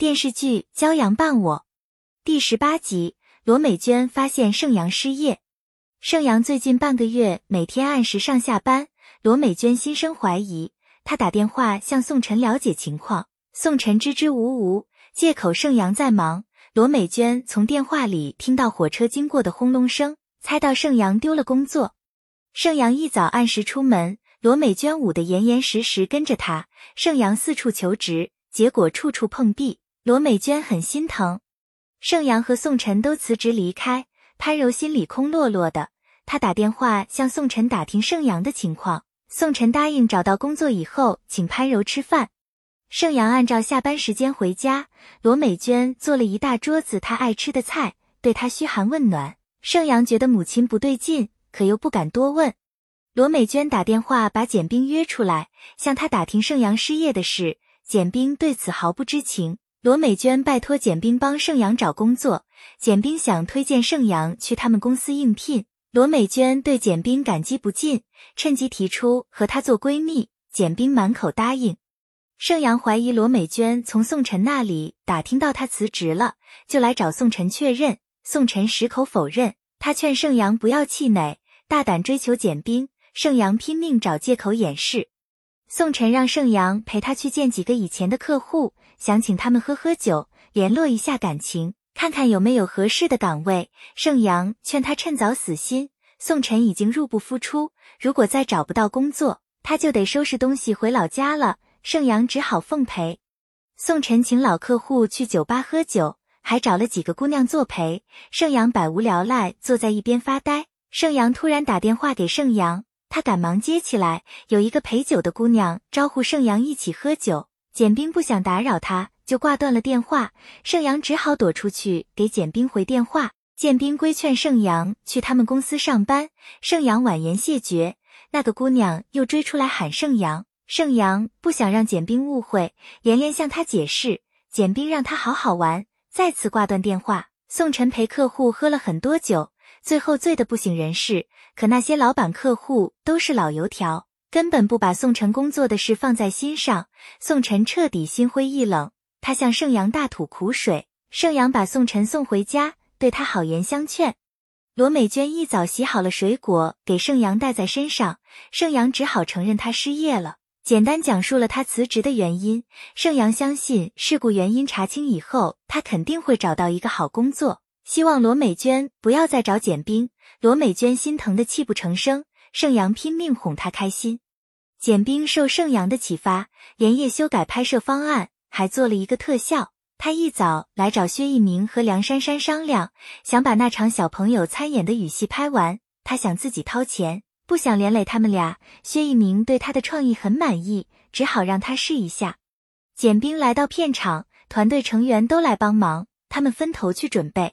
电视剧《骄阳伴我》第十八集，罗美娟发现盛阳失业。盛阳最近半个月每天按时上下班，罗美娟心生怀疑。她打电话向宋晨了解情况，宋晨支支吾吾，借口盛阳在忙。罗美娟从电话里听到火车经过的轰隆声，猜到盛阳丢了工作。盛阳一早按时出门，罗美娟捂得严严实实跟着他。盛阳四处求职，结果处处碰壁。罗美娟很心疼，盛阳和宋晨都辞职离开，潘柔心里空落落的。她打电话向宋晨打听盛阳的情况，宋晨答应找到工作以后请潘柔吃饭。盛阳按照下班时间回家，罗美娟做了一大桌子他爱吃的菜，对他嘘寒问暖。盛阳觉得母亲不对劲，可又不敢多问。罗美娟打电话把简冰约出来，向他打听盛阳失业的事，简冰对此毫不知情。罗美娟拜托简冰帮盛阳找工作，简冰想推荐盛阳去他们公司应聘。罗美娟对简冰感激不尽，趁机提出和她做闺蜜。简冰满口答应。盛阳怀疑罗美娟从宋晨那里打听到她辞职了，就来找宋晨确认。宋晨矢口否认，他劝盛阳不要气馁，大胆追求简冰。盛阳拼命找借口掩饰。宋晨让盛阳陪他去见几个以前的客户。想请他们喝喝酒，联络一下感情，看看有没有合适的岗位。盛阳劝他趁早死心。宋晨已经入不敷出，如果再找不到工作，他就得收拾东西回老家了。盛阳只好奉陪。宋晨请老客户去酒吧喝酒，还找了几个姑娘作陪。盛阳百无聊赖，坐在一边发呆。盛阳突然打电话给盛阳，他赶忙接起来，有一个陪酒的姑娘招呼盛阳一起喝酒。简冰不想打扰他，就挂断了电话。盛阳只好躲出去给简冰回电话。建冰规劝盛阳去他们公司上班，盛阳婉言谢绝。那个姑娘又追出来喊盛阳，盛阳不想让简冰误会，连连向他解释。简冰让他好好玩，再次挂断电话。宋晨陪客户喝了很多酒，最后醉得不省人事。可那些老板客户都是老油条。根本不把宋晨工作的事放在心上，宋晨彻底心灰意冷。他向盛阳大吐苦水，盛阳把宋晨送回家，对他好言相劝。罗美娟一早洗好了水果给盛阳带在身上，盛阳只好承认他失业了，简单讲述了他辞职的原因。盛阳相信事故原因查清以后，他肯定会找到一个好工作，希望罗美娟不要再找简冰。罗美娟心疼的泣不成声。盛阳拼命哄她开心，简冰受盛阳的启发，连夜修改拍摄方案，还做了一个特效。他一早来找薛一鸣和梁珊珊商量，想把那场小朋友参演的雨戏拍完。他想自己掏钱，不想连累他们俩。薛一鸣对他的创意很满意，只好让他试一下。简冰来到片场，团队成员都来帮忙，他们分头去准备。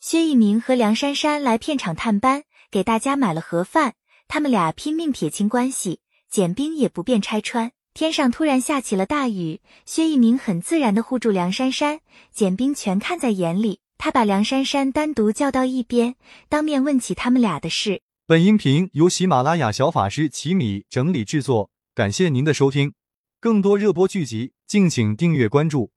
薛一鸣和梁珊珊来片场探班，给大家买了盒饭。他们俩拼命撇清关系，简冰也不便拆穿。天上突然下起了大雨，薛一鸣很自然的护住梁珊珊，简冰全看在眼里。他把梁珊珊单独叫到一边，当面问起他们俩的事。本音频由喜马拉雅小法师奇米整理制作，感谢您的收听。更多热播剧集，敬请订阅关注。